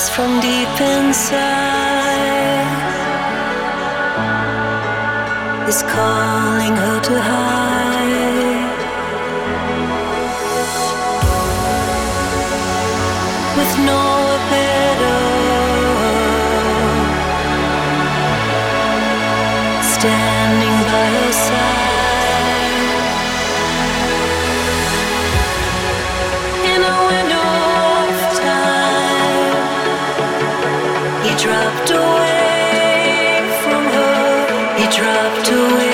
voice from deep inside. Is calling her to hide he dropped